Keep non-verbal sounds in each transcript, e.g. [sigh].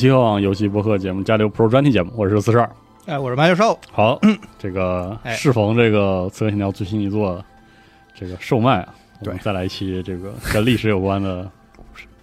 收听极客网游戏播客节目《加流 Pro》专题节目，我是四十二。哎，我是马教授。好，这个适逢这个《刺客信条》最新一作这个售卖啊，我们再来一期这个跟历史有关的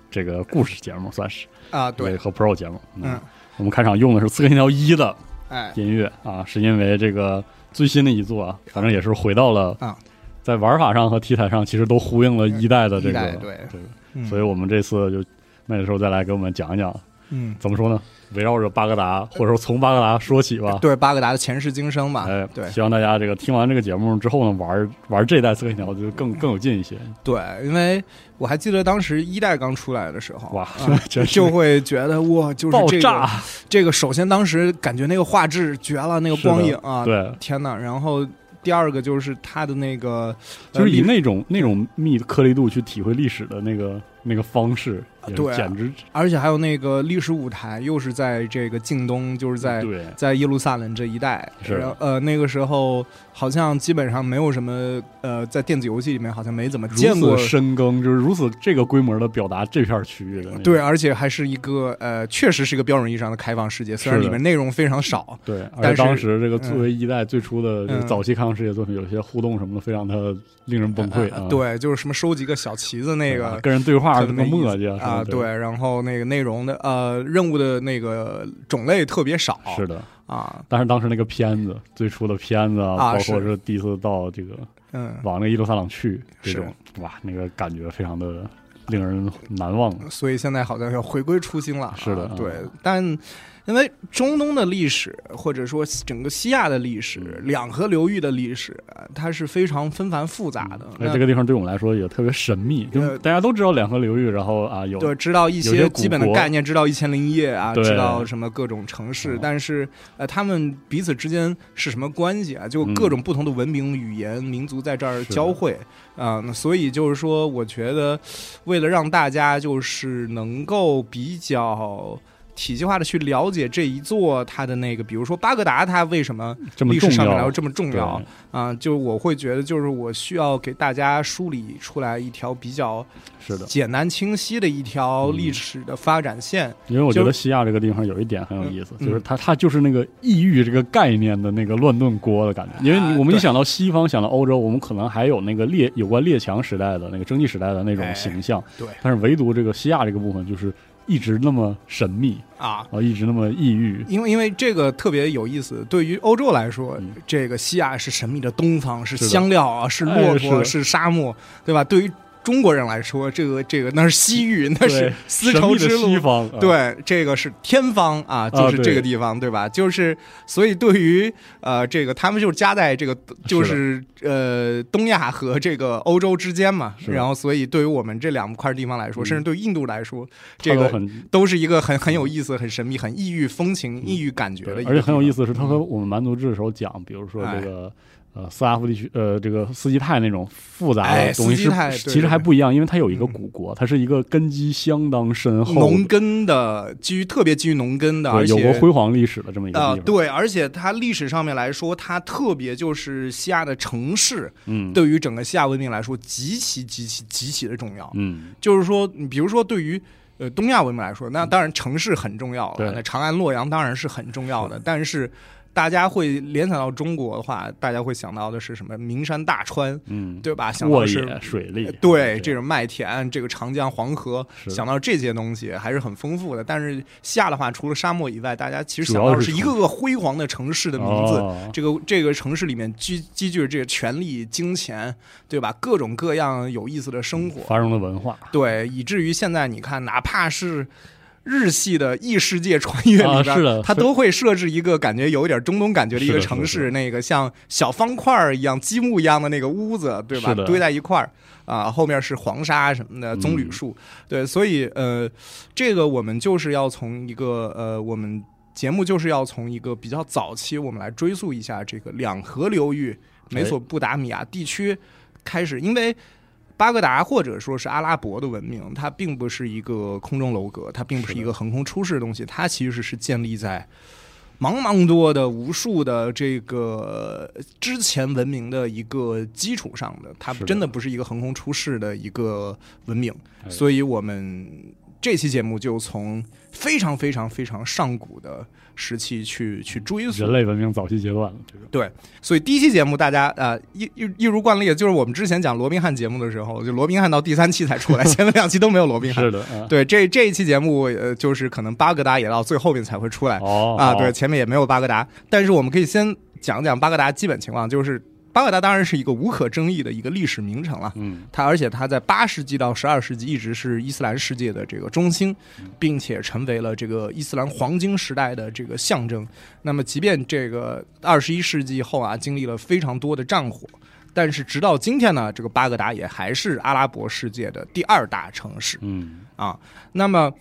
这个故事节目，算是。啊，对，和 Pro 节目。嗯，我们开场用的是《刺客信条一》的哎音乐啊，是因为这个最新的一作啊，反正也是回到了啊，在玩法上和题材上，其实都呼应了一代的这个对。这个，所以我们这次就。那个时候再来给我们讲一讲，嗯，怎么说呢？围绕着巴格达，或者说从巴格达说起吧。对巴格达的前世今生吧。哎，对，希望大家这个听完这个节目之后呢，玩玩这代刺客信条就更更有劲一些。对，因为我还记得当时一代刚出来的时候，哇，就会觉得哇，就是爆炸。这个首先当时感觉那个画质绝了，那个光影啊，对，天哪！然后第二个就是它的那个，就是以那种那种密颗粒度去体会历史的那个那个方式。对，简直，而且还有那个历史舞台，又是在这个近东，就是在在耶路撒冷这一带。是，呃，那个时候好像基本上没有什么，呃，在电子游戏里面好像没怎么见过深耕，就是如此这个规模的表达这片区域的。对，而且还是一个呃，确实是一个标准意义上的开放世界，虽然里面内容非常少。对，但是当时这个作为一代最初的早期开放世界作品，有些互动什么的，非常的令人崩溃啊。对，就是什么收集个小旗子那个，跟人对话那么磨叽啊，对，然后。那个内容的呃任务的那个种类特别少，是的啊。但是当时那个片子最初的片子啊，包括是第一次到这个嗯往那个伊路撒朗去这种哇，那个感觉非常的令人难忘。所以现在好像要回归初心了，是的，对，但。因为中东的历史，或者说整个西亚的历史，两河流域的历史，它是非常纷繁复杂的。那这个地方对我们来说也特别神秘。就大家都知道两河流域，然后啊有对知道一些基本的概念，知道一千零一夜啊，知道什么各种城市，但是呃，他们彼此之间是什么关系啊？就各种不同的文明、语言、民族在这儿交汇啊。那所以就是说，我觉得为了让大家就是能够比较。体系化的去了解这一座它的那个，比如说巴格达，它为什么历史上面来说这么重要啊？就我会觉得，就是我需要给大家梳理出来一条比较是的简单清晰的一条历史的发展线。因为我觉得西亚这个地方有一点很有意思，就是它它就是那个异域这个概念的那个乱炖锅的感觉。因为我们一想到西方，想到欧洲，我们可能还有那个列有关列强时代的那个蒸汽时代的那种形象，对。但是唯独这个西亚这个部分就是。一直那么神秘啊，啊，一直那么抑郁，因为因为这个特别有意思。对于欧洲来说，这个西亚是神秘的东方，是香料啊，是骆驼，是沙漠，对吧？对于中国人来说，这个这个那是西域，那是丝绸之路。西方对，这个是天方啊，就是这个地方，对吧？就是所以对于呃这个他们就是夹在这个就是呃东亚和这个欧洲之间嘛。然后所以对于我们这两块地方来说，甚至对印度来说，这个都是一个很很有意思、很神秘、很异域风情、异域感觉的。而且很有意思的是，他和我们蛮族志的时候讲，比如说这个。呃，斯拉夫地区，呃，这个斯基泰那种复杂的东西是其实还不一样，因为它有一个古国，它是一个根基相当深厚、农耕的，基于特别基于农耕的，而且有过辉煌历史的这么一个地方。对，而且它历史上面来说，它特别就是西亚的城市，嗯，对于整个西亚文明来说，极其极其极其的重要。嗯，就是说，你比如说对于呃东亚文明来说，那当然城市很重要了，那长安、洛阳当然是很重要的，但是。大家会联想到中国的话，大家会想到的是什么？名山大川，嗯，对吧？想到是水利，对这种麦田，这个长江黄河，想到这些东西还是很丰富的。但是下的话，除了沙漠以外，大家其实想到的是一个个辉煌的城市的名字。这个这个城市里面积积聚着这个权力、金钱，对吧？各种各样有意思的生活，繁荣的文化，对，以至于现在你看，哪怕是。日系的异世界穿越里边，它都会设置一个感觉有一点中东感觉的一个城市，那个像小方块儿一样、积木一样的那个屋子，对吧？堆在一块儿啊，后面是黄沙什么的棕榈树，对，所以呃，这个我们就是要从一个呃，我们节目就是要从一个比较早期，我们来追溯一下这个两河流域美索不达米亚地区开始，因为。巴格达或者说是阿拉伯的文明，它并不是一个空中楼阁，它并不是一个横空出世的东西，它其实是建立在茫茫多的无数的这个之前文明的一个基础上的，它真的不是一个横空出世的一个文明，所以我们。这期节目就从非常非常非常上古的时期去去追溯人类文明早期阶段了。这个对，所以第一期节目大家呃一一一如惯例，就是我们之前讲罗宾汉节目的时候，就罗宾汉到第三期才出来，前面两期都没有罗宾汉。[laughs] 是的，对，这这一期节目呃就是可能巴格达也到最后面才会出来。哦啊，对，前面也没有巴格达，但是我们可以先讲讲巴格达基本情况，就是。巴格达当然是一个无可争议的一个历史名城了，嗯，它而且它在八世纪到十二世纪一直是伊斯兰世界的这个中心，并且成为了这个伊斯兰黄金时代的这个象征。那么，即便这个二十一世纪后啊，经历了非常多的战火，但是直到今天呢，这个巴格达也还是阿拉伯世界的第二大城市，嗯啊，那么。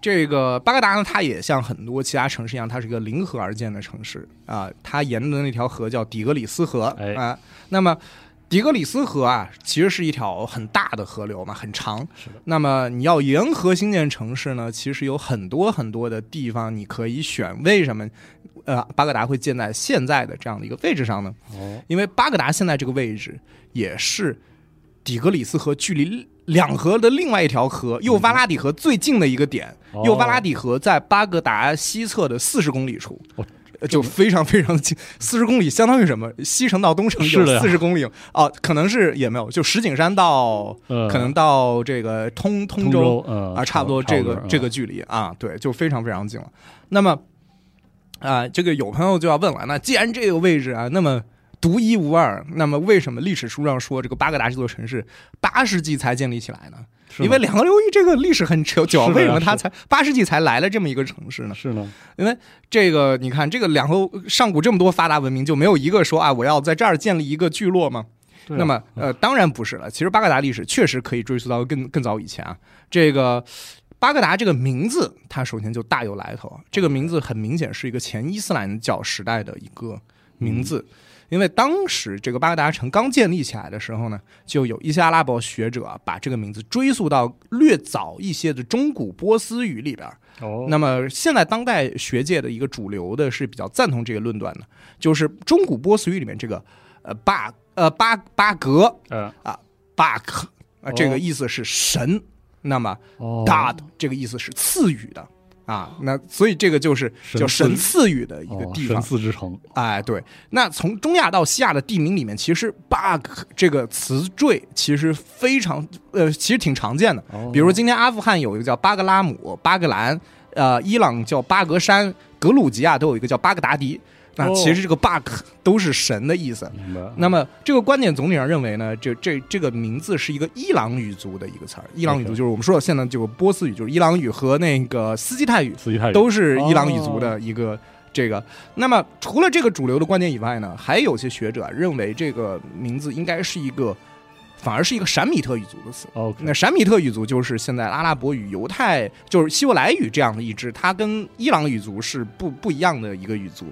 这个巴格达呢，它也像很多其他城市一样，它是一个临河而建的城市啊。它沿的那条河叫底格里斯河啊。那么，底格里斯河啊，其实是一条很大的河流嘛，很长。那么你要沿河兴建城市呢，其实有很多很多的地方你可以选。为什么呃巴格达会建在现在的这样的一个位置上呢？哦。因为巴格达现在这个位置也是底格里斯河距离。两河的另外一条河幼发拉底河最近的一个点，幼发拉底河在巴格达西侧的四十公里处，就非常非常近。四十公里相当于什么？西城到东城有四十公里哦，可能是也没有，就石景山到可能到这个通通州啊，差不多这个这个距离啊，对，就非常非常近了。那么啊，这个有朋友就要问了，那既然这个位置啊，那么。独一无二，那么为什么历史书上说这个巴格达这座城市八世纪才建立起来呢？因为两河流域这个历史很久，久，为什么它才八世纪才来了这么一个城市呢？是呢，因为这个你看，这个两河上古这么多发达文明，就没有一个说啊，我要在这儿建立一个聚落吗？那么呃，当然不是了。其实巴格达历史确实可以追溯到更更早以前啊。这个巴格达这个名字，它首先就大有来头。这个名字很明显是一个前伊斯兰教时代的一个名字。因为当时这个巴格达城刚建立起来的时候呢，就有一些阿拉伯学者把这个名字追溯到略早一些的中古波斯语里边。哦，那么现在当代学界的一个主流的是比较赞同这个论断的，就是中古波斯语里面这个呃巴呃巴巴格，呃啊巴克啊这个意思是神，那么 God 这个意思是赐予的。啊，那所以这个就是叫神赐予的一个地方，神赐之城。哎，对。那从中亚到西亚的地名里面，其实 “bug” 这个词缀其实非常呃，其实挺常见的。比如今天阿富汗有一个叫巴格拉姆、巴格兰，呃，伊朗叫巴格山，格鲁吉亚都有一个叫巴格达迪。那其实这个 bug 都是神的意思。那么这个观点总体上认为呢，这这这个名字是一个伊朗语族的一个词儿。伊朗语族就是我们说的现在这个波斯语，就是伊朗语和那个斯基泰语，斯基泰语都是伊朗语族的一个这个。那么除了这个主流的观点以外呢，还有些学者认为这个名字应该是一个。反而是一个闪米特语族的词。那闪米特语族就是现在阿拉伯语、犹太就是希伯来语这样的一支，它跟伊朗语族是不不一样的一个语族。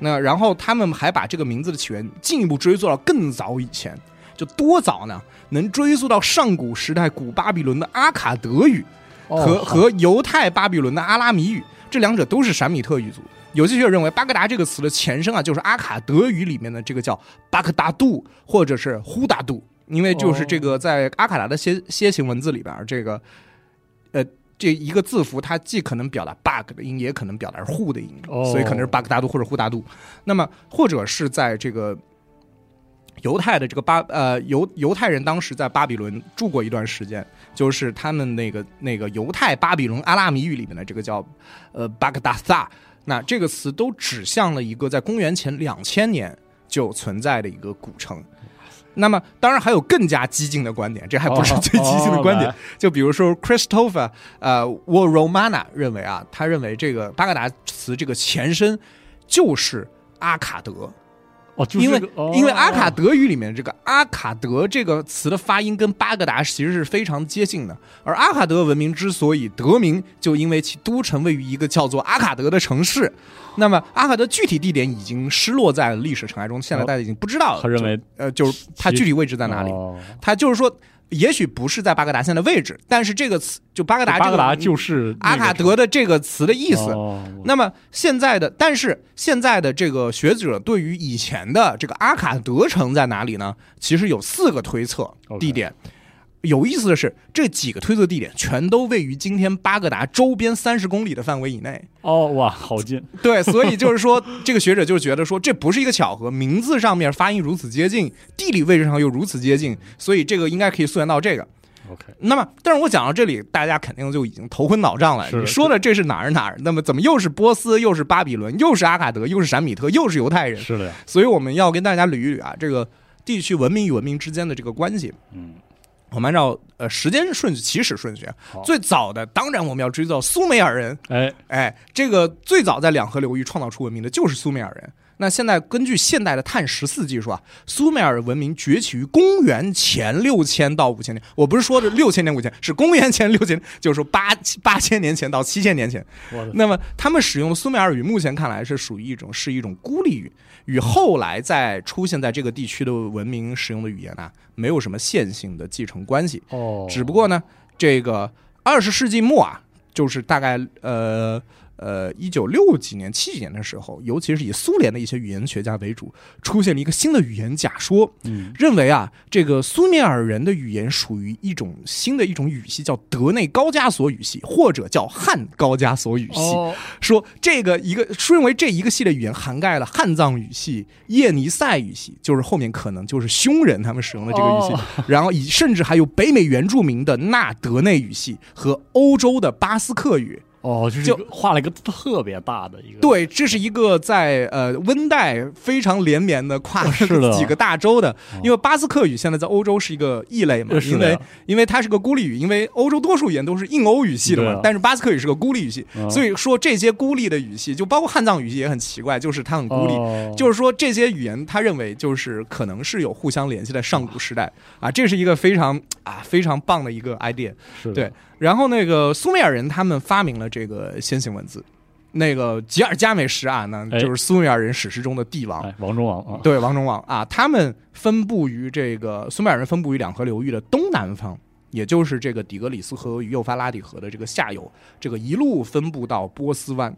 那然后他们还把这个名字的起源进一步追溯到更早以前，就多早呢？能追溯到上古时代古巴比伦的阿卡德语和和犹太巴比伦的阿拉米语，这两者都是闪米特语族。有些学者认为，巴格达这个词的前身啊，就是阿卡德语里面的这个叫巴克达杜或者是呼达杜。因为就是这个，在阿卡达的楔楔形文字里边，这个呃，这一个字符它既可能表达 bug 的音，也可能表达是 who 的音，所以可能是巴格达杜或者呼大度。那么，或者是在这个犹太的这个巴呃犹犹太人当时在巴比伦住过一段时间，就是他们那个那个犹太巴比伦阿拉米语里面的这个叫呃巴格达萨，那这个词都指向了一个在公元前两千年就存在的一个古城。那么，当然还有更加激进的观点，这还不是最激进的观点。就比如说，Christopher，呃 w a r Romana 认为啊，他认为这个巴格达词这个前身就是阿卡德。哦，因为因为阿卡德语里面这个阿卡德这个词的发音跟巴格达其实是非常接近的，而阿卡德文明之所以得名，就因为其都城位于一个叫做阿卡德的城市。那么阿卡德具体地点已经失落在历史尘埃中，现在大家已经不知道了。他认为，呃，就是它具体位置在哪里？他就是说。也许不是在巴格达现在的位置，但是这个词就巴格达，巴格达就是阿卡德的这个词的意思。那么现在的，但是现在的这个学者对于以前的这个阿卡德城在哪里呢？其实有四个推测地点。有意思的是，这几个推测地点全都位于今天巴格达周边三十公里的范围以内。哦，哇，好近！对，所以就是说，这个学者就觉得说，这不是一个巧合，名字上面发音如此接近，地理位置上又如此接近，所以这个应该可以溯源到这个。OK，那么，但是我讲到这里，大家肯定就已经头昏脑胀了。你说的这是哪儿哪儿？那么怎么又是波斯，又是巴比伦，又是阿卡德，又是闪米特，又是犹太人？是的呀。所以我们要跟大家捋一捋啊，这个地区文明与文明之间的这个关系。嗯。我们按照呃时间顺序起始顺序，最早的当然我们要追到苏美尔人。哎哎，这个最早在两河流域创造出文明的就是苏美尔人。那现在根据现代的碳十四技术啊，苏美尔文明崛起于公元前六千到五千年。我不是说这六千年五千，是公元前六千，就是说八八千年前到七千年前。那么他们使用的苏美尔语，目前看来是属于一种是一种孤立语，与后来在出现在这个地区的文明使用的语言啊，没有什么线性的继承关系。哦，只不过呢，这个二十世纪末啊，就是大概呃。呃，一九六几年、七几年的时候，尤其是以苏联的一些语言学家为主，出现了一个新的语言假说，认为啊，这个苏美尔人的语言属于一种新的一种语系，叫德内高加索语系，或者叫汉高加索语系。说这个一个，认为这一个系列语言涵盖了汉藏语系、叶尼塞语系，就是后面可能就是匈人他们使用的这个语系，然后以甚至还有北美原住民的纳德内语系和欧洲的巴斯克语。哦，就是画了一个特别大的一个。对，这是一个在呃温带非常连绵的跨 [laughs] 几个大洲的，因为巴斯克语现在在欧洲是一个异类嘛，因为因为它是个孤立语，因为欧洲多数语言都是印欧语系的嘛，但是巴斯克语是个孤立语系，所以说这些孤立的语系，就包括汉藏语系也很奇怪，就是它很孤立，就是说这些语言他认为就是可能是有互相联系在上古时代。啊，这是一个非常啊非常棒的一个 idea，对。然后那个苏美尔人他们发明了这个楔形文字，那个吉尔加美什啊，那就是苏美尔人史诗中的帝王，王中王啊，对，王中王。啊，他们分布于这个苏美尔人分布于两河流域的东南方，也就是这个底格里斯河与幼发拉底河的这个下游，这个一路分布到波斯湾。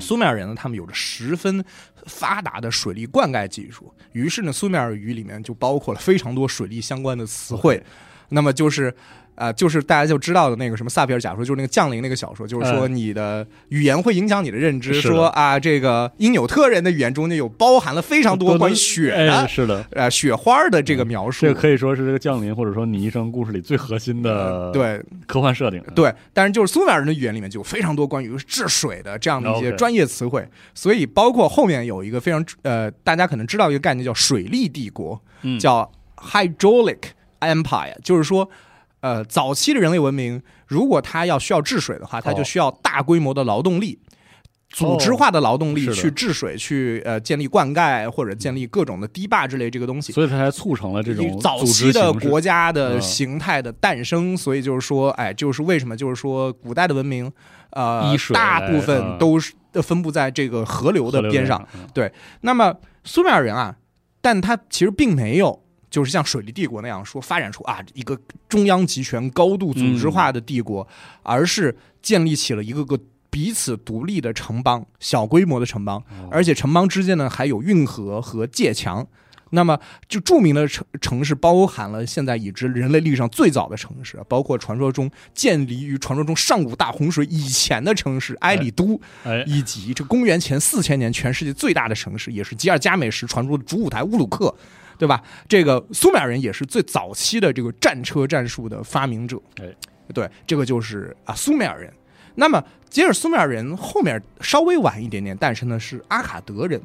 苏美尔人呢，他们有着十分发达的水利灌溉技术，于是呢，苏美尔语里面就包括了非常多水利相关的词汇，那么就是。啊，就是大家就知道的那个什么萨皮尔假说，就是那个降临那个小说，就是说你的语言会影响你的认知。说啊，这个因纽特人的语言中间有包含了非常多关于雪的，是的，呃，雪花的这个描述。这可以说是这个降临，或者说你一生故事里最核心的对科幻设定。对，但是就是苏美尔人的语言里面就有非常多关于治水的这样的一些专业词汇，所以包括后面有一个非常呃，大家可能知道一个概念叫水利帝国，叫 hydraulic empire，就是说。呃，早期的人类文明，如果它要需要治水的话，它就需要大规模的劳动力，组织化的劳动力去治水，去呃建立灌溉或者建立各种的堤坝之类这个东西。所以，它才促成了这种早期的国家的形态的诞生。所以，就是说，哎，就是为什么，就是说，古代的文明，呃，大部分都是分布在这个河流的边上。对，那么苏美尔人啊，但他其实并没有。就是像水利帝国那样说发展出啊一个中央集权、高度组织化的帝国，而是建立起了一个个彼此独立的城邦，小规模的城邦，而且城邦之间呢还有运河和界墙。那么，就著名的城城市包含了现在已知人类历史上最早的城市，包括传说中建立于传说中上古大洪水以前的城市埃里都，以及这公元前四千年全世界最大的城市，也是吉尔加美什传说的主舞台乌鲁克。对吧？这个苏美尔人也是最早期的这个战车战术的发明者。哎，对，这个就是啊苏美尔人。那么接着苏美尔人后面稍微晚一点点诞生的是阿卡德人。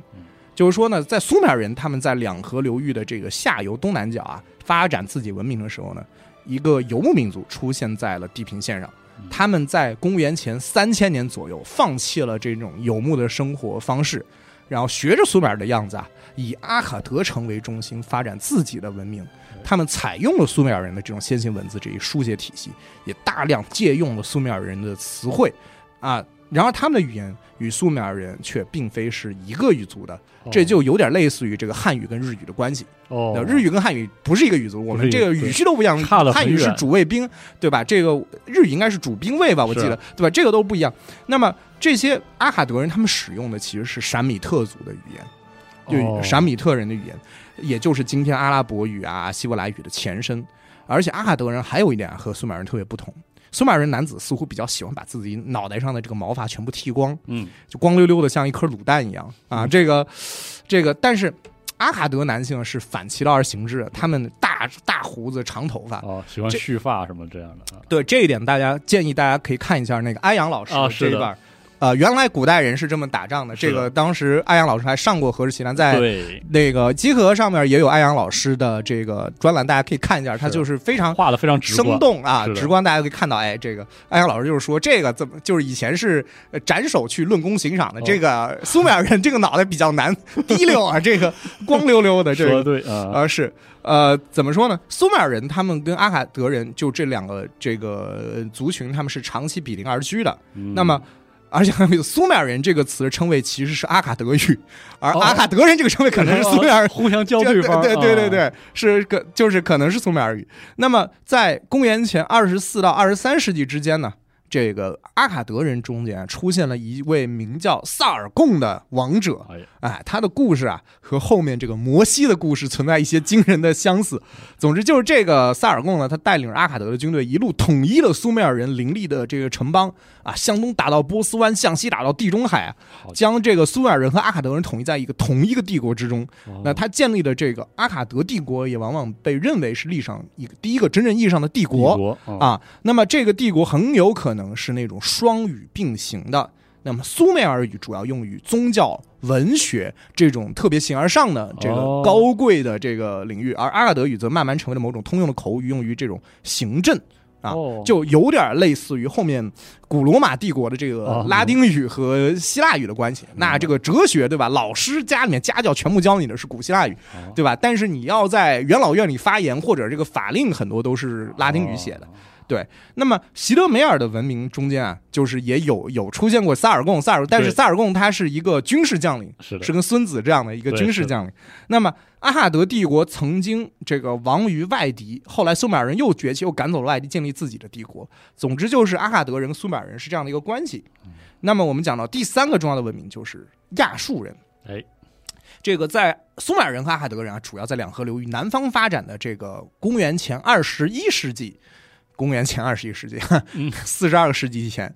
就是说呢，在苏美尔人他们在两河流域的这个下游东南角啊发展自己文明的时候呢，一个游牧民族出现在了地平线上。他们在公元前三千年左右放弃了这种游牧的生活方式。然后学着苏美尔的样子啊，以阿卡德城为中心发展自己的文明。他们采用了苏美尔人的这种先行文字这一书写体系，也大量借用了苏美尔人的词汇啊。然而，他们的语言与苏美尔人却并非是一个语族的，这就有点类似于这个汉语跟日语的关系。哦，日语跟汉语不是一个语族，我们这个语序都不一样。汉语是主谓宾，对吧？这个日语应该是主宾谓吧？我记得，对吧？这个都不一样。那么这些阿卡德人他们使用的其实是闪米特族的语言，就闪米特人的语言，也就是今天阿拉伯语啊、希伯来语的前身。而且阿卡德人还有一点和苏美尔人特别不同，苏美尔人男子似乎比较喜欢把自己脑袋上的这个毛发全部剃光，嗯，就光溜溜的像一颗卤蛋一样啊。这个，这个，但是阿卡德男性是反其道而行之，他们大大胡子、长头发，哦，喜欢蓄发什么这样的。对这一点，大家建议大家可以看一下那个安阳老师这一段。呃，原来古代人是这么打仗的。这个当时艾阳老师还上过《何氏奇谈》，在那个集合上面也有艾阳老师的这个专栏，大家可以看一下。他就是非常画的非常生动啊，直观，大家可以看到。哎，这个艾阳老师就是说，这个怎么就是以前是斩首去论功行赏的。这个苏美尔人这个脑袋比较难 [laughs] 滴溜啊，这个光溜溜的。这个对啊，是呃，怎么说呢？苏美尔人他们跟阿卡德人就这两个这个族群，他们是长期比邻而居的。那么。而且还有苏美尔人这个词的称谓其实是阿卡德语，而阿卡德人这个称谓可能是苏美尔互相交对方，对对对对，是个就是可能是苏美尔语。那么在公元前二十四到二十三世纪之间呢？这个阿卡德人中间出现了一位名叫萨尔贡的王者，哎，他的故事啊和后面这个摩西的故事存在一些惊人的相似。总之就是这个萨尔贡呢，他带领着阿卡德的军队一路统一了苏美尔人林立的这个城邦啊，向东打到波斯湾，向西打到地中海，将这个苏美尔人和阿卡德人统一在一个同一个帝国之中。那他建立的这个阿卡德帝国也往往被认为是历史上一个第一个真正意义上的帝国啊。那么这个帝国很有可能。是那种双语并行的。那么苏美尔语主要用于宗教、文学这种特别形而上的这个高贵的这个领域，而阿拉德语则慢慢成为了某种通用的口语，用于这种行政啊，就有点类似于后面古罗马帝国的这个拉丁语和希腊语的关系。那这个哲学对吧？老师家里面家教全部教你的是古希腊语，对吧？但是你要在元老院里发言或者这个法令很多都是拉丁语写的。对，那么席德梅尔的文明中间啊，就是也有有出现过萨尔贡，萨尔，但是萨尔贡他是一个军事将领，是是跟孙子这样的一个军事将领。那么阿哈德帝国曾经这个亡于外敌，后来苏美尔人又崛起，又赶走了外敌，建立自己的帝国。总之就是阿哈德人、苏美尔人是这样的一个关系。那么我们讲到第三个重要的文明就是亚述人。哎，这个在苏美尔人和阿哈德人啊，主要在两河流域南方发展的这个公元前二十一世纪。公元前二十一世纪，[laughs] 四十二个世纪以前，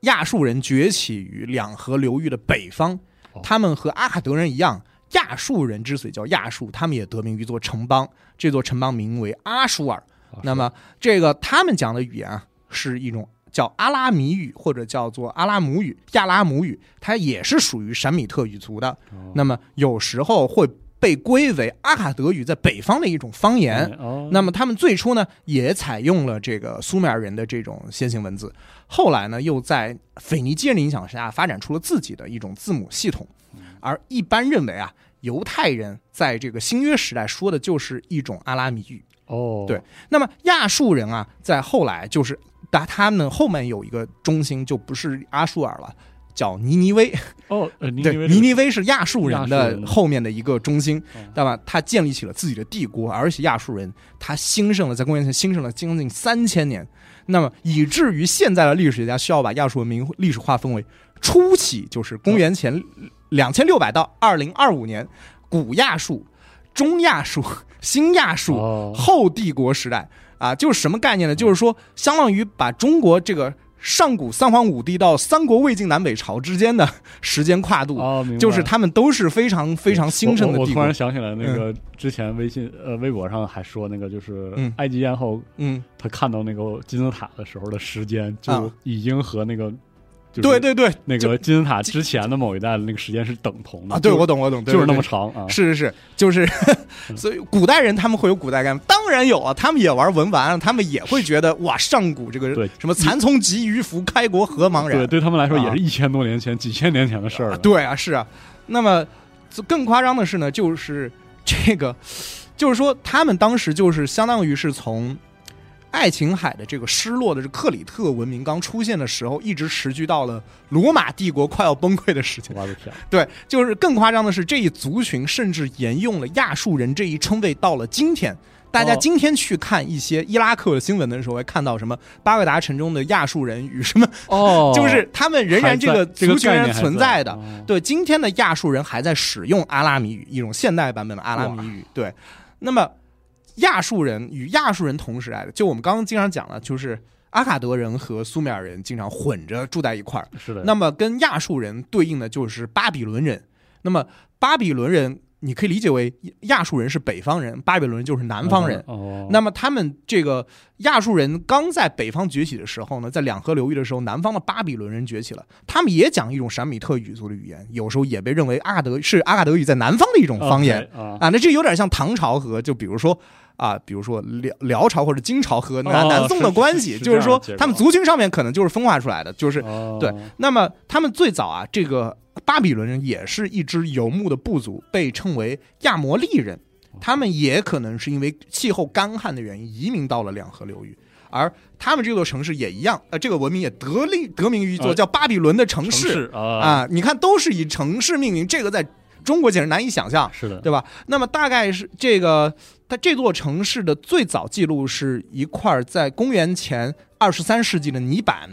亚述人崛起于两河流域的北方。他们和阿卡德人一样，亚述人之所以叫亚述，他们也得名于一座城邦，这座城邦名为阿舒尔。那么，这个他们讲的语言啊，是一种叫阿拉米语，或者叫做阿拉姆语、亚拉姆语，它也是属于闪米特语族的。那么，有时候会。被归为阿卡德语在北方的一种方言，那么他们最初呢也采用了这个苏美尔人的这种楔形文字，后来呢又在腓尼基人的影响下发展出了自己的一种字母系统，而一般认为啊，犹太人在这个新约时代说的就是一种阿拉米语。哦，对，那么亚述人啊，在后来就是，但他们后面有一个中心就不是阿舒尔了。叫尼尼微哦，对，尼尼微是亚述人的后面的一个中心，对吧？他建立起了自己的帝国，而且亚述人他兴盛了，在公元前兴盛了将近三千年，那么以至于现在的历史学家需要把亚述文明历史划分为初期，就是公元前两千六百到二零二五年，古亚述、中亚述、新亚述、后帝国时代啊，就是什么概念呢？就是说，相当于把中国这个。上古三皇五帝到三国魏晋南北朝之间的时间跨度，就是他们都是非常非常兴盛的。我突然想起来，那个之前微信呃微博上还说那个，就是埃及艳后，嗯，他看到那个金字塔的时候的时间，就已经和那个。对对对，那个金字塔之前的某一代的那个时间是等同的啊！对，我懂我懂，就是那么长啊！是是是，就是，[laughs] 所以古代人他们会有古代感，当然有啊，他们也玩文玩，他们也会觉得哇，上古这个什么蚕丛及鱼凫，开国何茫然？对，对他们来说也是一千多年前、几千年前的事儿了。对啊，是啊。那么更夸张的是呢，就是这个，就是说他们当时就是相当于是从。爱琴海的这个失落的这克里特文明刚出现的时候，一直持续到了罗马帝国快要崩溃的时间。我的天！对，就是更夸张的是，这一族群甚至沿用了亚述人这一称谓到了今天。大家今天去看一些伊拉克的新闻的时候，会看到什么巴格达城中的亚述人与什么哦，[laughs] 就是他们仍然这个族群存在的。对，今天的亚述人还在使用阿拉米语，一种现代版本的阿拉米语。对，那么。亚述人与亚述人同时代的，就我们刚刚经常讲了，就是阿卡德人和苏美尔人经常混着住在一块儿。是的。那么跟亚述人对应的就是巴比伦人。那么巴比伦人。你可以理解为亚述人是北方人，巴比伦就是南方人。哦，那么他们这个亚述人刚在北方崛起的时候呢，在两河流域的时候，南方的巴比伦人崛起了，他们也讲一种闪米特语族的语言，有时候也被认为阿卡德是阿卡德语在南方的一种方言啊。那这有点像唐朝和就比如说啊，比如说辽辽朝或者金朝和南南宋的关系，就是说他们族群上面可能就是分化出来的，就是对。那么他们最早啊，这个。巴比伦人也是一支游牧的部族，被称为亚摩利人。他们也可能是因为气候干旱的原因移民到了两河流域，而他们这座城市也一样，呃，这个文明也得令得名于一座叫巴比伦的城市啊。你看，都是以城市命名，这个在中国简直难以想象，是的，对吧？那么大概是这个，它这座城市的最早记录是一块在公元前二十三世纪的泥板。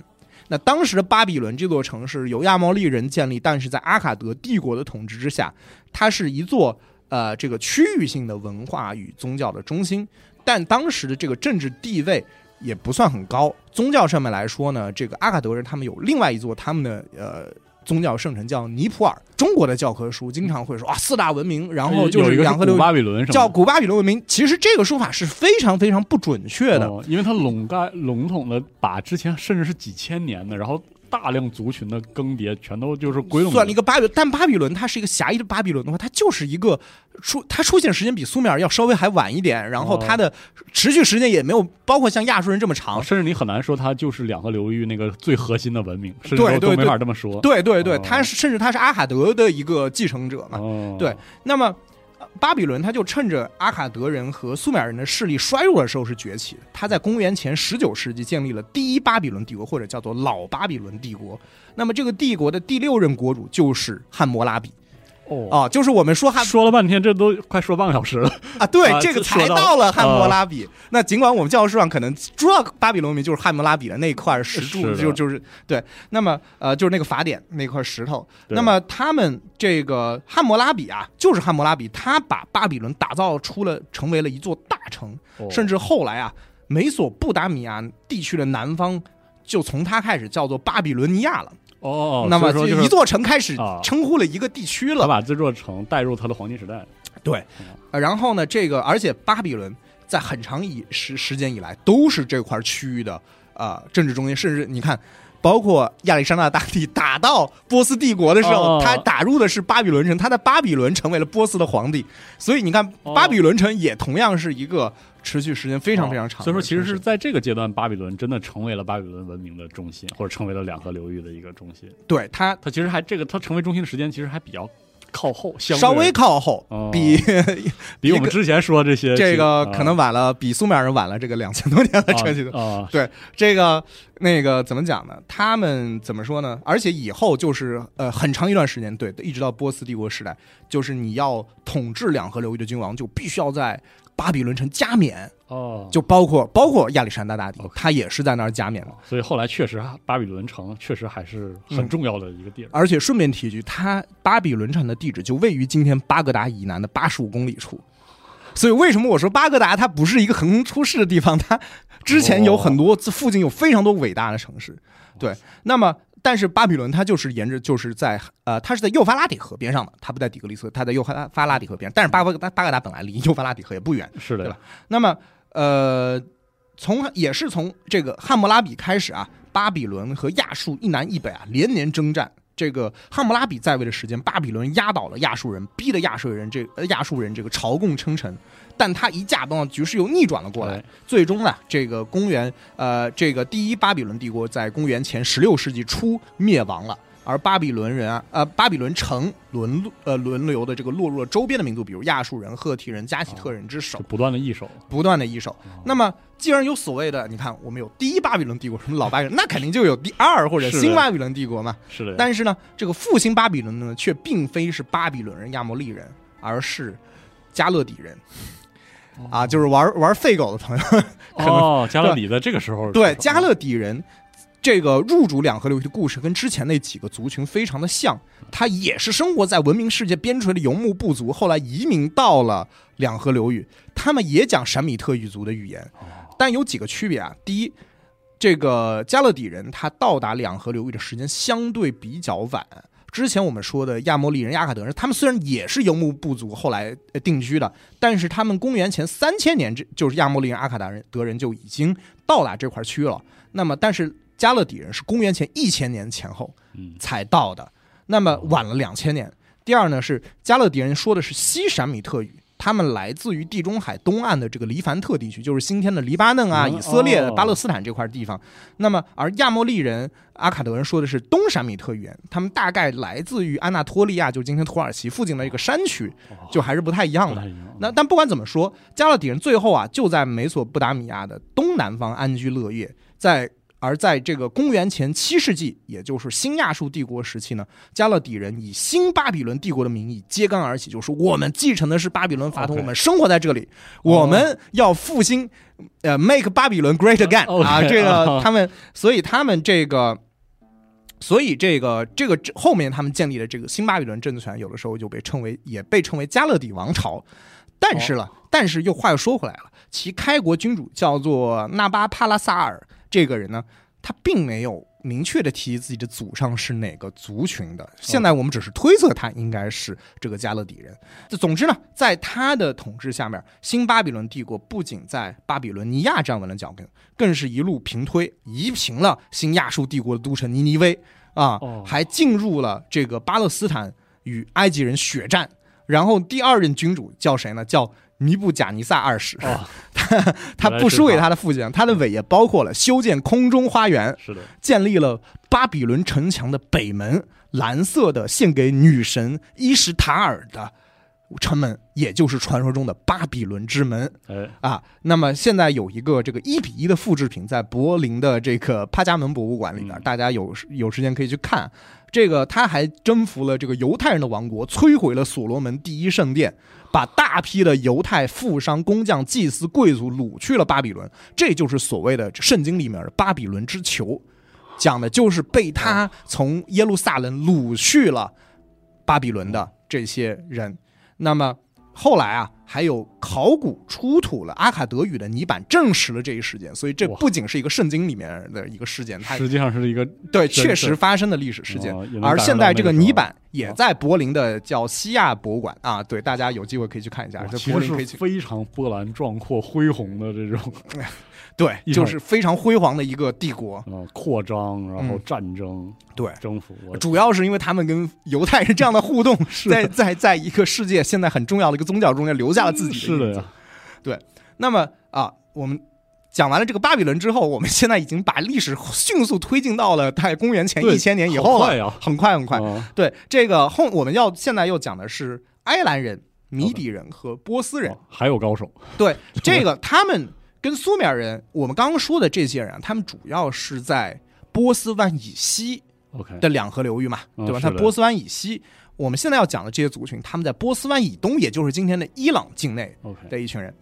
那当时的巴比伦这座城市由亚摩利人建立，但是在阿卡德帝国的统治之下，它是一座呃这个区域性的文化与宗教的中心。但当时的这个政治地位也不算很高。宗教上面来说呢，这个阿卡德人他们有另外一座他们的呃。宗教圣城叫尼普尔，中国的教科书经常会说啊四大文明，然后就是两个古巴比伦，叫古巴比伦文明。其实这个说法是非常非常不准确的，因为它笼盖笼统的把之前甚至是几千年的，然后。大量族群的更迭，全都就是归拢。算了一个巴比，但巴比伦它是一个狭义的巴比伦的话，它就是一个出，它出现时间比苏美尔要稍微还晚一点，然后它的持续时间也没有包括像亚述人这么长，甚至你很难说它就是两河流域那个最核心的文明，甚至都没法这么说。对对对，它是甚至它是阿卡德的一个继承者嘛？对，那么。巴比伦他就趁着阿卡德人和苏美尔人的势力衰弱的时候是崛起的。他在公元前十九世纪建立了第一巴比伦帝国，或者叫做老巴比伦帝国。那么这个帝国的第六任国主就是汉谟拉比。哦啊，就是我们说汉说了半天，这都快说半个小时了啊！对，这个才到了汉谟拉比。那尽管我们教科书上可能主要巴比伦文明就是汉谟拉比的那块石柱，就就是对。那么呃，就是那个法典那块石头。那么他们这个汉谟拉比啊，就是汉谟拉比，他把巴比伦打造出了成为了一座大城，甚至后来啊，美索不达米亚地区的南方就从他开始叫做巴比伦尼亚了。哦，那么一座城开始称呼了一个地区了，他把这座城带入他的黄金时代。对，然后呢，这个而且巴比伦在很长以时时间以来都是这块区域的呃政治中心，甚至你看，包括亚历山大大帝打到波斯帝国的时候，他打入的是巴比伦城，他在巴比伦成为了波斯的皇帝，所以你看，巴比伦城也同样是一个。持续时间非常非常长，所以说其实是在这个阶段，巴比伦真的成为了巴比伦文明的中心，或者成为了两河流域的一个中心。对它，它其实还这个它成为中心的时间其实还比较靠后，稍微靠后，比 [laughs] 比我们之前说这些这个可能晚了，比苏美尔人晚了这个两千多年的这些啊。[laughs] 对这个那个怎么讲呢？他们怎么说呢？而且以后就是呃很长一段时间，对，一直到波斯帝国时代，就是你要统治两河流域的君王，就必须要在。巴比伦城加冕哦，就包括包括亚历山大大帝，他也是在那儿加冕的。所以后来确实，巴比伦城确实还是很重要的一个地儿。而且顺便提一句，它巴比伦城的地址就位于今天巴格达以南的八十五公里处。所以为什么我说巴格达它不是一个横空出世的地方？它之前有很多附近有非常多伟大的城市。对，那么。但是巴比伦它就是沿着就是在呃，它是在幼发拉底河边上的，它不在底格里斯，它在幼发发拉底河边。但是巴格巴巴格达本来离幼发拉底河也不远，是的，对吧？那么呃，从也是从这个汉谟拉比开始啊，巴比伦和亚述一南一北啊连年征战。这个汉谟拉比在位的时间，巴比伦压倒了亚述人，逼得亚述人这亚述人这个朝贡称臣。但他一驾崩，局势又逆转了过来。最终呢，这个公元呃，这个第一巴比伦帝国在公元前十六世纪初灭亡了。而巴比伦人啊，呃，巴比伦城轮呃轮流的这个落入了周边的民族，比如亚述人、赫梯人、加喜特人之手，不断的易手，不断的易手。那么，既然有所谓的，你看，我们有第一巴比伦帝国，什么老巴比伦，那肯定就有第二或者新巴比伦帝国嘛。是的。但是呢，这个复兴巴比伦呢，却并非是巴比伦人、亚摩利人，而是加勒底人。啊，就是玩玩废狗的朋友。哦，加勒底在这个时候，对加勒底人。这个入主两河流域的故事跟之前那几个族群非常的像，他也是生活在文明世界边陲的游牧部族，后来移民到了两河流域，他们也讲闪米特语族的语言，但有几个区别啊。第一，这个加勒底人他到达两河流域的时间相对比较晚。之前我们说的亚摩利人、亚卡德人，他们虽然也是游牧部族，后来定居的，但是他们公元前三千年，这就是亚摩利人、阿卡达人德人就已经到达这块区域了。那么，但是加勒底人是公元前一千年前后才到的，那么晚了两千年。第二呢，是加勒底人说的是西闪米特语。他们来自于地中海东岸的这个黎凡特地区，就是今天的黎巴嫩啊、以色列、巴勒斯坦这块地方。那么，而亚莫利人、阿卡德人说的是东闪米特语言，他们大概来自于安纳托利亚，就是今天土耳其附近的一个山区，就还是不太一样的。那但不管怎么说，加勒底人最后啊，就在美索不达米亚的东南方安居乐业，在。而在这个公元前七世纪，也就是新亚述帝国时期呢，加勒底人以新巴比伦帝国的名义揭竿而起，就是我们继承的是巴比伦法统，我们生活在这里，我们要复兴，呃，make 巴比伦 great again 啊，这个他们，所以他们这个，所以这个这个后面他们建立的这个新巴比伦政权，有的时候就被称为，也被称为加勒底王朝。但是了，但是又话又说回来了，其开国君主叫做纳巴帕拉萨尔。这个人呢，他并没有明确的提及自己的祖上是哪个族群的。现在我们只是推测他应该是这个加勒底人。总之呢，在他的统治下面，新巴比伦帝国不仅在巴比伦尼亚站稳了脚跟，更是一路平推，夷平了新亚述帝国的都城尼尼微啊，还进入了这个巴勒斯坦与埃及人血战。然后第二任君主叫谁呢？叫。尼布贾尼撒二世，[laughs] 他他不输给他的父亲，他的伟业包括了修建空中花园，是的，建立了巴比伦城墙的北门，蓝色的献给女神伊什塔尔的城门，也就是传说中的巴比伦之门。哎。啊，那么现在有一个这个一比一的复制品在柏林的这个帕加门博物馆里边，大家有有时间可以去看。这个他还征服了这个犹太人的王国，摧毁了所罗门第一圣殿。把大批的犹太富商、工匠、祭司、贵族掳去了巴比伦，这就是所谓的圣经里面的巴比伦之囚，讲的就是被他从耶路撒冷掳去了巴比伦的这些人。那么。后来啊，还有考古出土了阿卡德语的泥板，证实了这一事件。所以这不仅是一个圣经里面的一个事件，它实际上是一个对确实发生的历史事件。而现在这个泥板也在柏林的叫西亚博物馆啊，对大家有机会可以去看一下。其实是非常波澜壮阔、恢宏的这种。[laughs] 对，就是非常辉煌的一个帝国，嗯，扩张，然后战争，对，征服，主要是因为他们跟犹太人这样的互动，[laughs] 在在在一个世界现在很重要的一个宗教中间留下了自己的是的呀，对。那么啊，我们讲完了这个巴比伦之后，我们现在已经把历史迅速推进到了在公元前一千年以后了，很快很快。对，这个后我们要现在又讲的是埃兰人、米底人和波斯人，还有高手。对，这个他们。跟苏美尔人，我们刚刚说的这些人，他们主要是在波斯湾以西的两河流域嘛，对吧？他波斯湾以西，我们现在要讲的这些族群，他们在波斯湾以东，也就是今天的伊朗境内的一群人。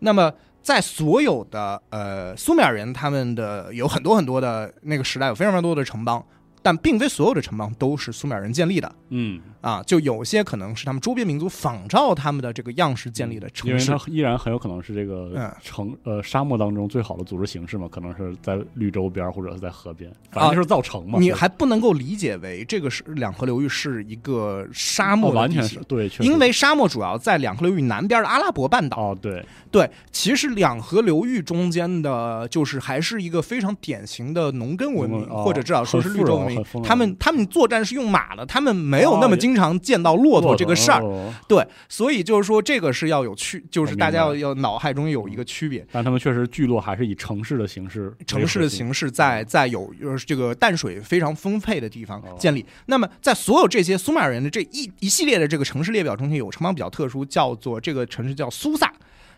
那么，在所有的呃苏美尔人，他们的有很多很多的那个时代，有非常非常多的城邦。但并非所有的城邦都是苏美尔人建立的，嗯。啊，就有些可能是他们周边民族仿照他们的这个样式建立的城市，因为它依然很有可能是这个城呃沙漠当中最好的组织形式嘛，可能是在绿洲边或者是在河边，反正就是造城嘛。你还不能够理解为这个是两河流域是一个沙漠，完全是对，因为沙漠主要在两河流域南边的阿拉伯半岛。哦，对。对，其实两河流域中间的，就是还是一个非常典型的农耕文明，或者至少说是绿洲文明。他们他们作战是用马的，他们没有那么经常见到骆驼这个事儿，对，所以就是说这个是要有区，就是大家要要脑海中有一个区别。但他们确实聚落还是以城市的形式，城市的形式在在有这个淡水非常丰沛的地方建立。那么在所有这些苏美尔人的这一一系列的这个城市列表中间，有城邦比较特殊，叫做这个城市叫苏萨。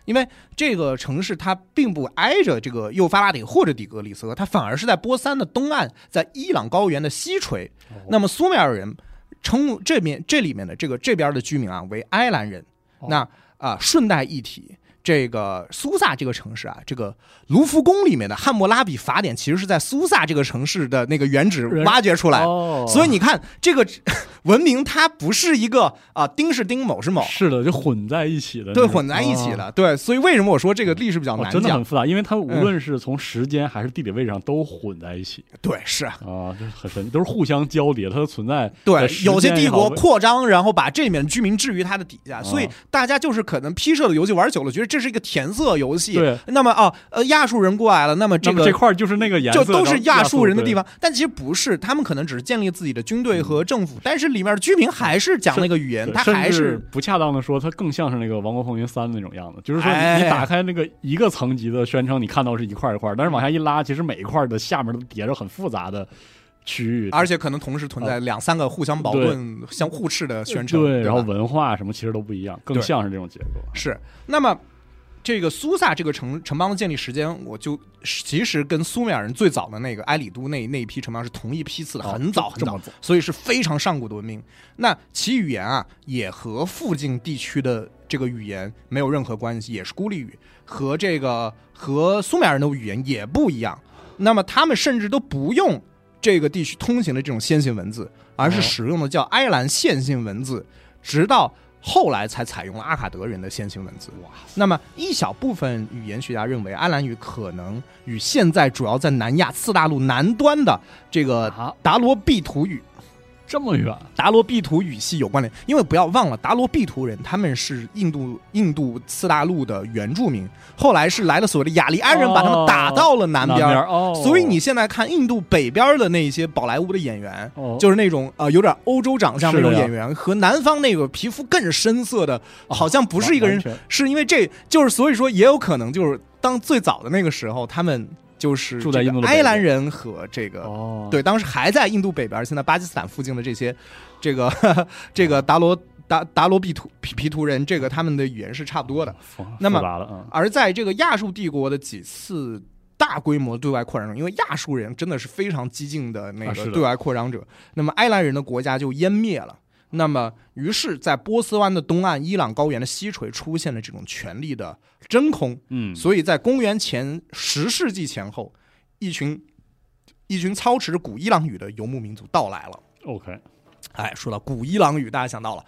因为这个城市它并不挨着这个幼发拉底或者底格里斯河，它反而是在波斯的东岸，在伊朗高原的西陲。那么苏美尔人称这边这里面的这个这边的居民啊为埃兰人。那啊，顺带一提，这个苏萨这个城市啊，这个卢浮宫里面的汉谟拉比法典其实是在苏萨这个城市的那个原址挖掘出来，所以你看这个文明它不是一个啊丁是丁某是某，是的，就混在一起的，对，混在一起的，对，所以为什么我说这个历史比较难讲，真的很复杂，因为它无论是从时间还是地理位置上都混在一起，对，是。啊，这很神，都是互相交叠，它的存在，对，有些帝国扩张，然后把这里面居民置于它的底下，所以大家就是可能批设的游戏玩久了，觉得这是一个填色游戏，对，那么哦，呃，亚述人过来了，那么这个这块就是那个颜色，就都是亚述人的地方，但其实不是，他们可能只是建立自己的军队和政府，但是里面的居民还是讲那个语言，他还是不恰当的说，它更像是那个《王国风云三》那种样子，就是说你打开那个一个层级的宣称，你看到是一块一块，但是往下一拉，其实每一块的下面都叠着很复杂的区域，而且可能同时存在两三个互相矛盾、相互斥的宣称，对，然后文化什么其实都不一样，更像是这种结构。是，那么。这个苏萨这个城城邦的建立时间，我就其实跟苏美尔人最早的那个埃里都那那一批城邦是同一批次的，很早很早，所以是非常上古的文明。那其语言啊，也和附近地区的这个语言没有任何关系，也是孤立语，和这个和苏美尔人的语言也不一样。那么他们甚至都不用这个地区通行的这种楔形文字，而是使用的叫埃兰线性文字，直到。后来才采用了阿卡德人的楔形文字。哇！那么一小部分语言学家认为，阿兰语可能与现在主要在南亚次大陆南端的这个达罗毕图语。这么远，达罗毕图语系有关联，因为不要忘了，达罗毕图人他们是印度印度次大陆的原住民，后来是来了所谓的雅利安人，把他们打到了南边所以你现在看印度北边的那些宝莱坞的演员，就是那种呃有点欧洲长相那种演员，和南方那个皮肤更深色的，好像不是一个人，是因为这就是所以说也有可能就是当最早的那个时候他们。就是住在印度埃兰人和这个，对，当时还在印度北边，现在巴基斯坦附近的这些，这个 [laughs] 这个达罗达达罗毕图皮皮图人，这个他们的语言是差不多的。那么，而在这个亚述帝国的几次大规模对外扩张中，因为亚述人真的是非常激进的那个对外扩张者，那么埃兰人的国家就湮灭了。那么，于是，在波斯湾的东岸、伊朗高原的西陲出现了这种权力的真空。嗯，所以在公元前十世纪前后，一群一群操持着古伊朗语的游牧民族到来了。OK，哎，说到古伊朗语，大家想到了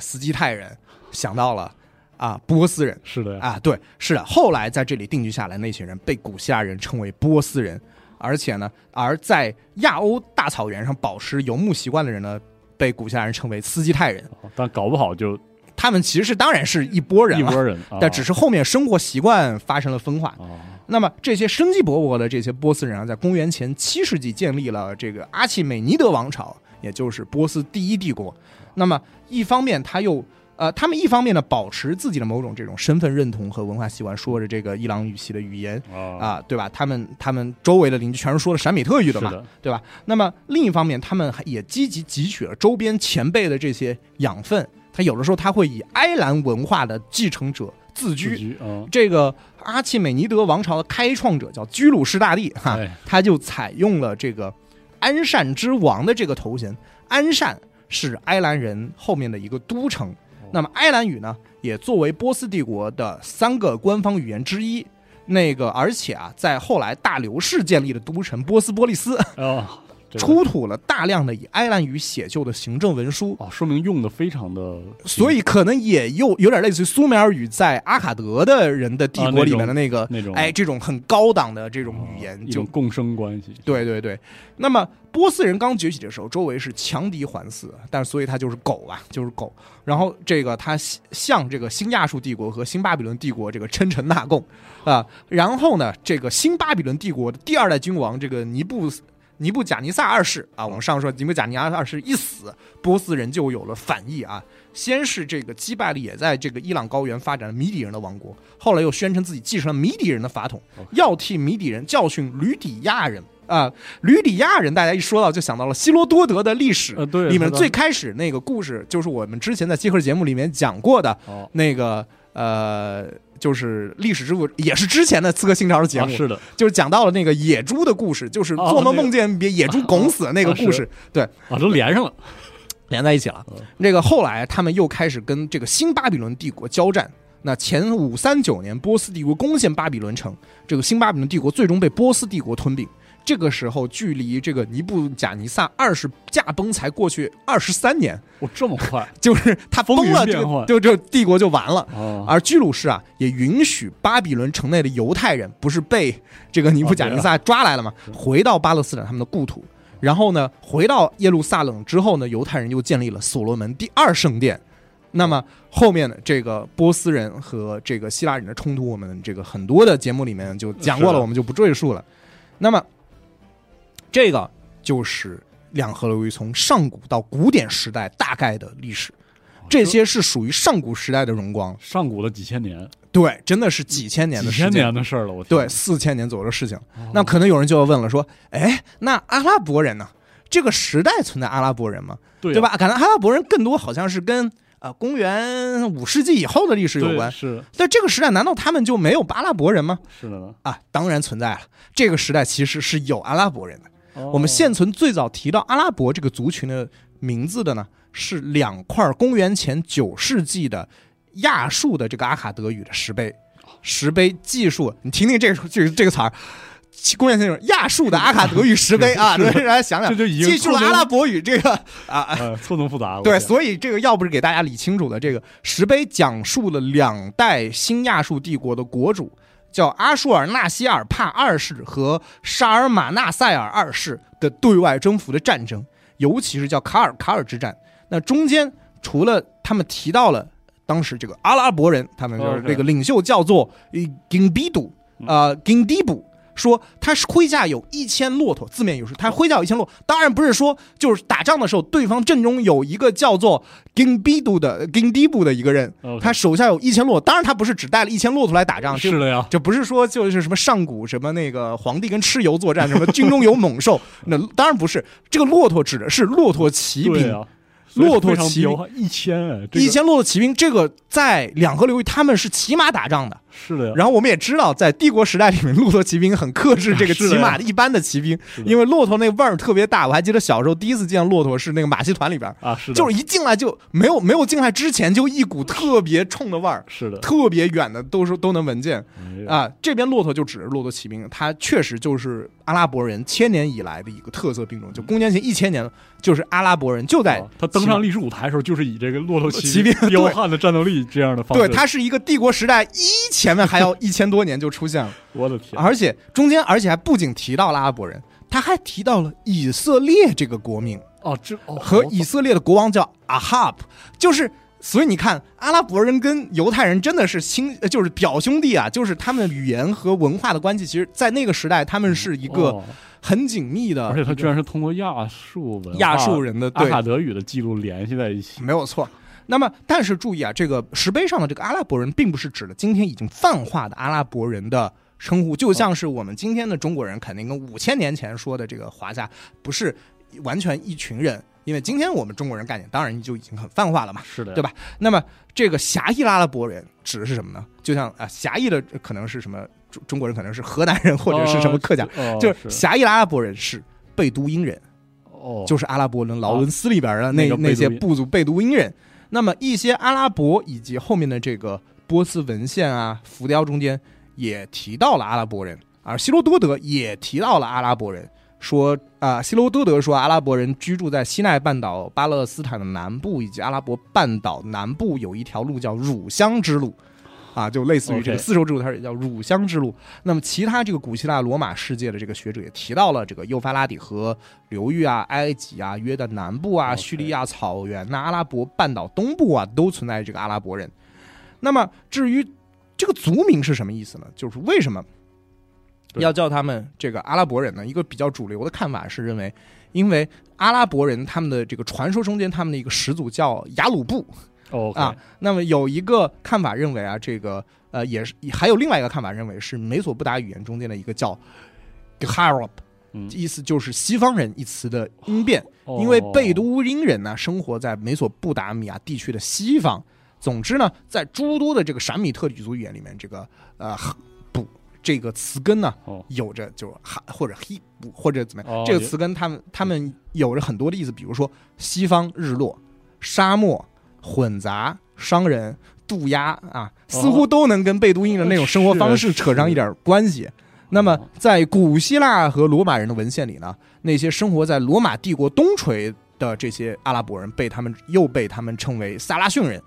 斯基泰人，想到了啊，波斯人。是的啊，对，是的。后来在这里定居下来那群人，被古希腊人称为波斯人。而且呢，而在亚欧大草原上保持游牧习惯的人呢？被古希腊人称为斯基泰人，但搞不好就他们其实是当然是一波人，一波人，但只是后面生活习惯发生了分化。那么这些生机勃勃的这些波斯人啊，在公元前七世纪建立了这个阿契美尼德王朝，也就是波斯第一帝国。那么一方面他又。呃，他们一方面呢，保持自己的某种这种身份认同和文化习惯，说着这个伊朗语系的语言啊，对吧？他们他们周围的邻居全是说的闪米特语的嘛，对吧？那么另一方面，他们也积极汲取了周边前辈的这些养分。他有的时候他会以埃兰文化的继承者自居。这个阿契美尼德王朝的开创者叫居鲁士大帝哈，他就采用了这个安善之王的这个头衔。安善是埃兰人后面的一个都城。那么埃兰语呢，也作为波斯帝国的三个官方语言之一。那个，而且啊，在后来大流士建立的都城波斯波利斯。出土了大量的以埃兰语写就的行政文书啊，说明用的非常的，所以可能也又有点类似于苏美尔语在阿卡德的人的帝国里面的那个那种哎这种很高档的这种语言，就共生关系。对对对，那么波斯人刚崛起的时候，周围是强敌环伺，但所以他就是狗啊，就是狗。然后这个他向这个新亚述帝国和新巴比伦帝国这个称臣纳贡啊，然后呢，这个新巴比伦帝国的第二代君王这个尼布。尼布贾尼撒二世啊，我们上说尼布贾尼撒二世一死，波斯人就有了反意啊。先是这个击败了也在这个伊朗高原发展的米底人的王国，后来又宣称自己继承了米底人的法统，要替米底人教训吕底亚人啊。吕底亚人，大家一说到就想到了希罗多德的历史，里面最开始那个故事就是我们之前在集合节目里面讲过的那个呃。就是历史之父，也是之前的《刺客信条》的节目，是的，就是讲到了那个野猪的故事，就是做梦梦见别野猪拱死的那个故事，对，啊，都连上了，连在一起了。那个后来他们又开始跟这个新巴比伦帝国交战，那前五三九年，波斯帝国攻陷巴比伦城，这个新巴比伦帝国最终被波斯帝国吞并。这个时候，距离这个尼布贾尼撒二十驾崩才过去二十三年，[laughs] 哇，这么快！[laughs] 就是他崩了，就就这帝国就完了。而居鲁士啊，也允许巴比伦城内的犹太人，不是被这个尼布贾尼撒抓来了吗？回到巴勒斯坦他们的故土。然后呢，回到耶路撒冷之后呢，犹太人又建立了所罗门第二圣殿。那么后面的这个波斯人和这个希腊人的冲突，我们这个很多的节目里面就讲过了，我们就不赘述了。那么。这个就是两河流域从上古到古典时代大概的历史，这些是属于上古时代的荣光，上古的几千年，对，真的是几千年的几千年的事儿了，我对四千年左右的事情。那可能有人就要问了，说，哎，那阿拉伯人呢？这个时代存在阿拉伯人吗？对吧？感觉阿拉伯人更多好像是跟呃公元五世纪以后的历史有关，是。在这个时代，难道他们就没有阿拉伯人吗？是的啊，当然存在了。这个时代其实是有阿拉伯人的。我们现存最早提到阿拉伯这个族群的名字的呢，是两块公元前九世纪的亚述的这个阿卡德语的石碑。石碑记述，你听听这个这个这个词儿，公元前亚述的阿卡德语石碑 [laughs] 啊，大家想想，记住了阿拉伯语这个啊，错综复杂。对，所以这个要不是给大家理清楚了，这个石碑讲述了两代新亚述帝国的国主。叫阿舒尔纳西尔帕二世和沙尔马纳塞尔二世的对外征服的战争，尤其是叫卡尔卡尔之战。那中间除了他们提到了当时这个阿拉伯人，他们就是这个领袖叫做 Gingibdu 啊 Gindibu。说他是麾下有一千骆驼，字面意思他麾下有一千骆，当然不是说就是打仗的时候，对方阵中有一个叫做 Gimbidu 的 Gindibu 的一个人，他手下有一千骆，当然他不是只带了一千骆驼来打仗，是的呀，就不是说就是什么上古什么那个皇帝跟蚩尤作战，什么军中有猛兽，[laughs] 那当然不是，这个骆驼指的是骆驼骑兵。骆驼骑兵一千，一千骆驼骑兵，这个在两河流域他们是骑马打仗的，是的。然后我们也知道，在帝国时代里面，骆驼骑兵很克制这个骑马的一般的骑兵，因为骆驼那味儿特别大。我还记得小时候第一次见骆驼是那个马戏团里边啊，是的，就是一进来就没有没有进来之前就一股特别冲的味儿，是的，特别远的都是都能闻见啊。这边骆驼就指骆驼骑兵，它确实就是阿拉伯人千年以来的一个特色兵种，就公元前一千年。就是阿拉伯人就在他登上历史舞台的时候，就是以这个骆驼骑兵彪悍的战斗力这样的方式。对，它是一个帝国时代一前面还要一千多年就出现了。我的天！而且中间，而且还不仅提到了阿拉伯人，他还提到了以色列这个国名哦，这和以色列的国王叫阿哈布，就是所以你看，阿拉伯人跟犹太人真的是亲，就是表兄弟啊，就是他们语言和文化的关系，其实，在那个时代，他们是一个。很紧密的，而且他居然是通过亚述文亚述人的阿卡德语的记录联系在一起，没有错。那么，但是注意啊，这个石碑上的这个阿拉伯人，并不是指的今天已经泛化的阿拉伯人的称呼，就像是我们今天的中国人肯定跟五千年前说的这个华夏不是完全一群人，因为今天我们中国人概念当然就已经很泛化了嘛，是的，对吧？那么这个狭义阿拉伯人指的是什么呢？就像啊，狭义的可能是什么？中中国人可能是河南人或者是什么客家，就是狭义阿拉伯人是贝都因人，哦，就是阿拉伯人劳伦斯里边的那那些部族贝都因人。那么一些阿拉伯以及后面的这个波斯文献啊浮雕中间也提到了阿拉伯人，而希罗多德也提到了阿拉伯人，说啊，希罗多德说阿拉伯人居住在西奈半岛巴勒斯坦的南部以及阿拉伯半岛南部有一条路叫乳香之路。啊，就类似于这个丝绸之路，它也叫乳香之路。那么，其他这个古希腊罗马世界的这个学者也提到了这个幼发拉底河流域啊、埃及啊、约旦南部啊、叙利亚草原、那阿拉伯半岛东部啊，都存在这个阿拉伯人。那么，至于这个族名是什么意思呢？就是为什么要叫他们这个阿拉伯人呢？一个比较主流的看法是认为，因为阿拉伯人他们的这个传说中间，他们的一个始祖叫雅鲁布。哦啊，那么有一个看法认为啊，这个呃也是，还有另外一个看法认为是美索不达语言中间的一个叫 g h a r a b 意思就是西方人一词的音变，因为贝都因人呢生活在美索不达米亚地区的西方。总之呢，在诸多的这个闪米特语族语言里面，这个呃不这个词根呢，有着就哈或者黑不或者怎么样，这个词根他们他们有着很多的意思，比如说西方日落、沙漠。混杂商人渡鸦啊，似乎都能跟贝都因的那种生活方式扯上一点关系。那么，在古希腊和罗马人的文献里呢，那些生活在罗马帝国东陲的这些阿拉伯人，被他们又被他们称为萨拉逊人；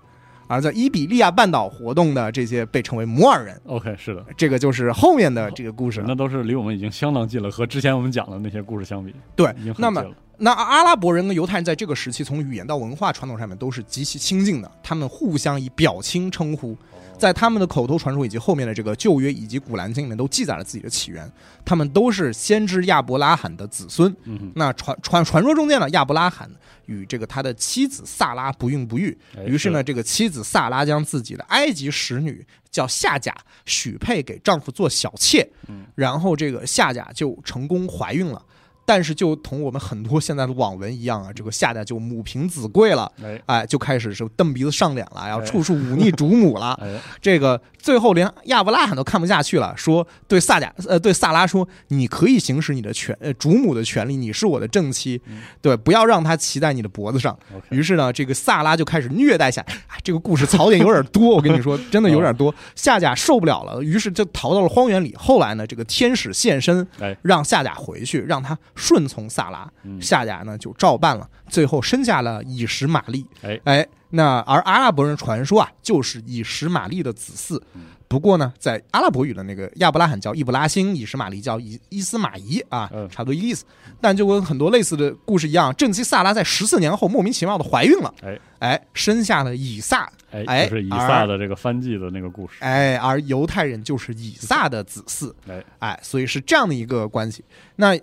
而在伊比利亚半岛活动的这些被称为摩尔人。OK，是的，这个就是后面的这个故事。那都是离我们已经相当近了，和之前我们讲的那些故事相比，对，那么。那阿拉伯人跟犹太人在这个时期，从语言到文化传统上面都是极其亲近的，他们互相以表亲称呼，在他们的口头传说以及后面的这个旧约以及古兰经里面都记载了自己的起源，他们都是先知亚伯拉罕的子孙。那传传传说中间呢，亚伯拉罕与这个他的妻子萨拉不孕不育，于是呢，这个妻子萨拉将自己的埃及使女叫夏甲许配给丈夫做小妾，然后这个夏甲就成功怀孕了。但是就同我们很多现在的网文一样啊，这个夏家就母凭子贵了，哎，就开始是蹬鼻子上脸了，要处处忤逆主母了，[laughs] 这个。最后连亚伯拉罕都看不下去了，说对萨贾呃对萨拉说，你可以行使你的权呃主母的权利，你是我的正妻，对，不要让他骑在你的脖子上。于是呢，这个萨拉就开始虐待夏，[laughs] 这个故事槽点有点多，我跟你说，真的有点多。[laughs] 夏甲受不了了，于是就逃到了荒原里。后来呢，这个天使现身，让夏甲回去，让他顺从萨拉。夏甲呢就照办了，最后生下了以实玛利。哎哎。那而阿拉伯人传说啊，就是以实玛利的子嗣。不过呢，在阿拉伯语的那个亚伯拉罕叫伊布拉辛，以实玛利叫伊伊斯玛仪啊，差不多意思。但就跟很多类似的故事一样，正妻萨拉在十四年后莫名其妙的怀孕了，哎哎，生下了以撒，哎，就是以撒的这个翻记的那个故事。哎，而犹太人就是以撒的子嗣，哎哎，所以是这样的一个关系。那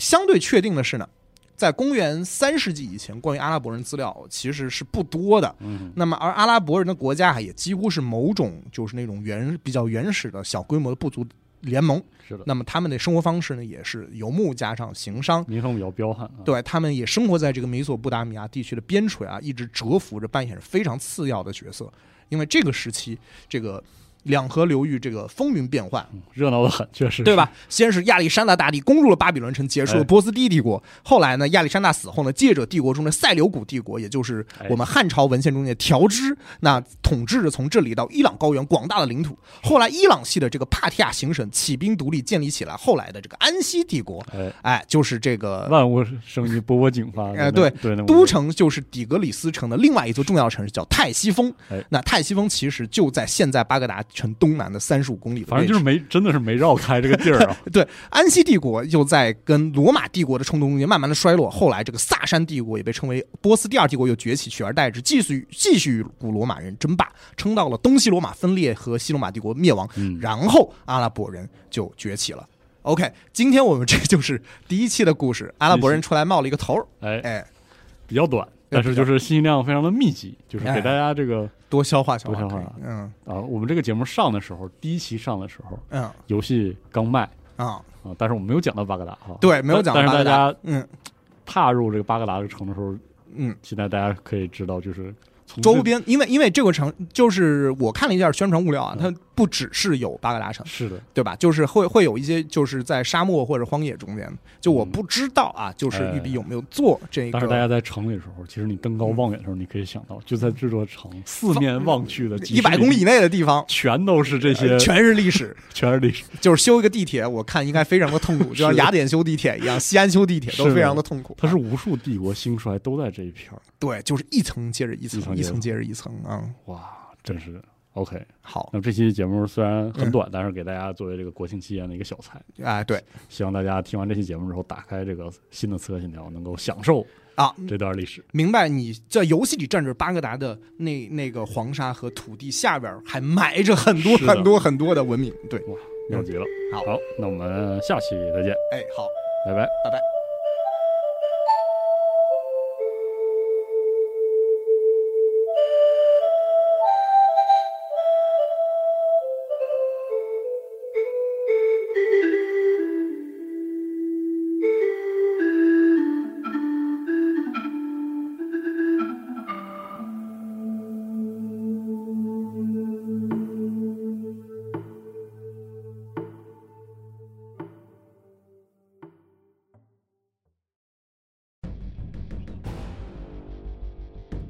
相对确定的是呢。在公元三世纪以前，关于阿拉伯人资料其实是不多的。嗯，那么而阿拉伯人的国家也几乎是某种就是那种原比较原始的小规模的部族联盟。是的。那么他们的生活方式呢，也是游牧加上行商，民风比较彪悍。对他们也生活在这个美索不达米亚地区的边陲啊，一直蛰伏着，扮演着非常次要的角色。因为这个时期，这个。两河流域这个风云变幻，热闹的很，确实，对吧？先是亚历山大大帝攻入了巴比伦城，结束了波斯第一帝国。后来呢，亚历山大死后呢，借着帝国中的塞琉古帝国，也就是我们汉朝文献中的条支，那统治着从这里到伊朗高原广大的领土。后来伊朗系的这个帕提亚行省起兵独立，建立起来后来的这个安息帝国。哎，就是这个万物生于波波景发。哎，对对，都城就是底格里斯城的另外一座重要城市，叫泰西峰。那泰西峰其实就在现在巴格达。城东南的三十五公里，反正就是没，真的是没绕开这个地儿啊。[laughs] 对，安息帝国又在跟罗马帝国的冲突中间慢慢的衰落，后来这个萨珊帝国也被称为波斯第二帝国又崛起，取而代之，继续继续与古罗马人争霸，撑到了东西罗马分裂和西罗马帝国灭亡，然后阿拉伯人就崛起了。OK，今天我们这就是第一期的故事，阿拉伯人出来冒了一个头儿，哎哎，比较短。但是就是信息量非常的密集，就是给大家这个多消化消化。嗯啊，我们这个节目上的时候，第一期上的时候，嗯，游戏刚卖啊啊，但是我们没有讲到巴格达哈，对，没有讲。但是大家嗯，踏入这个巴格达这个城的时候，嗯，现在大家可以知道就是。周边，因为因为这个城就是我看了一下宣传物料啊，它不只是有巴格达城，是的，对吧？就是会会有一些就是在沙漠或者荒野中间，就我不知道啊，就是玉璧有没有做这个。但是大家在城里的时候，其实你登高望远的时候，你可以想到，就在这座城四面望去的一百公里以内的地方，全都是这些，全是历史，全是历史。就是修一个地铁，我看应该非常的痛苦，[laughs] 就像雅典修地铁一样，西安修地铁都非常的痛苦。它是无数帝国兴衰都在这一片对，就是一层接着一层，一层接着一层啊！哇，真是 OK。好，那这期节目虽然很短，但是给大家作为这个国庆期间的一个小菜。哎，对，希望大家听完这期节目之后，打开这个新的刺客信条，能够享受啊这段历史。明白你在游戏里站着巴格达的那那个黄沙和土地下边，还埋着很多很多很多的文明。对，哇，妙极了。好，那我们下期再见。哎，好，拜拜，拜拜。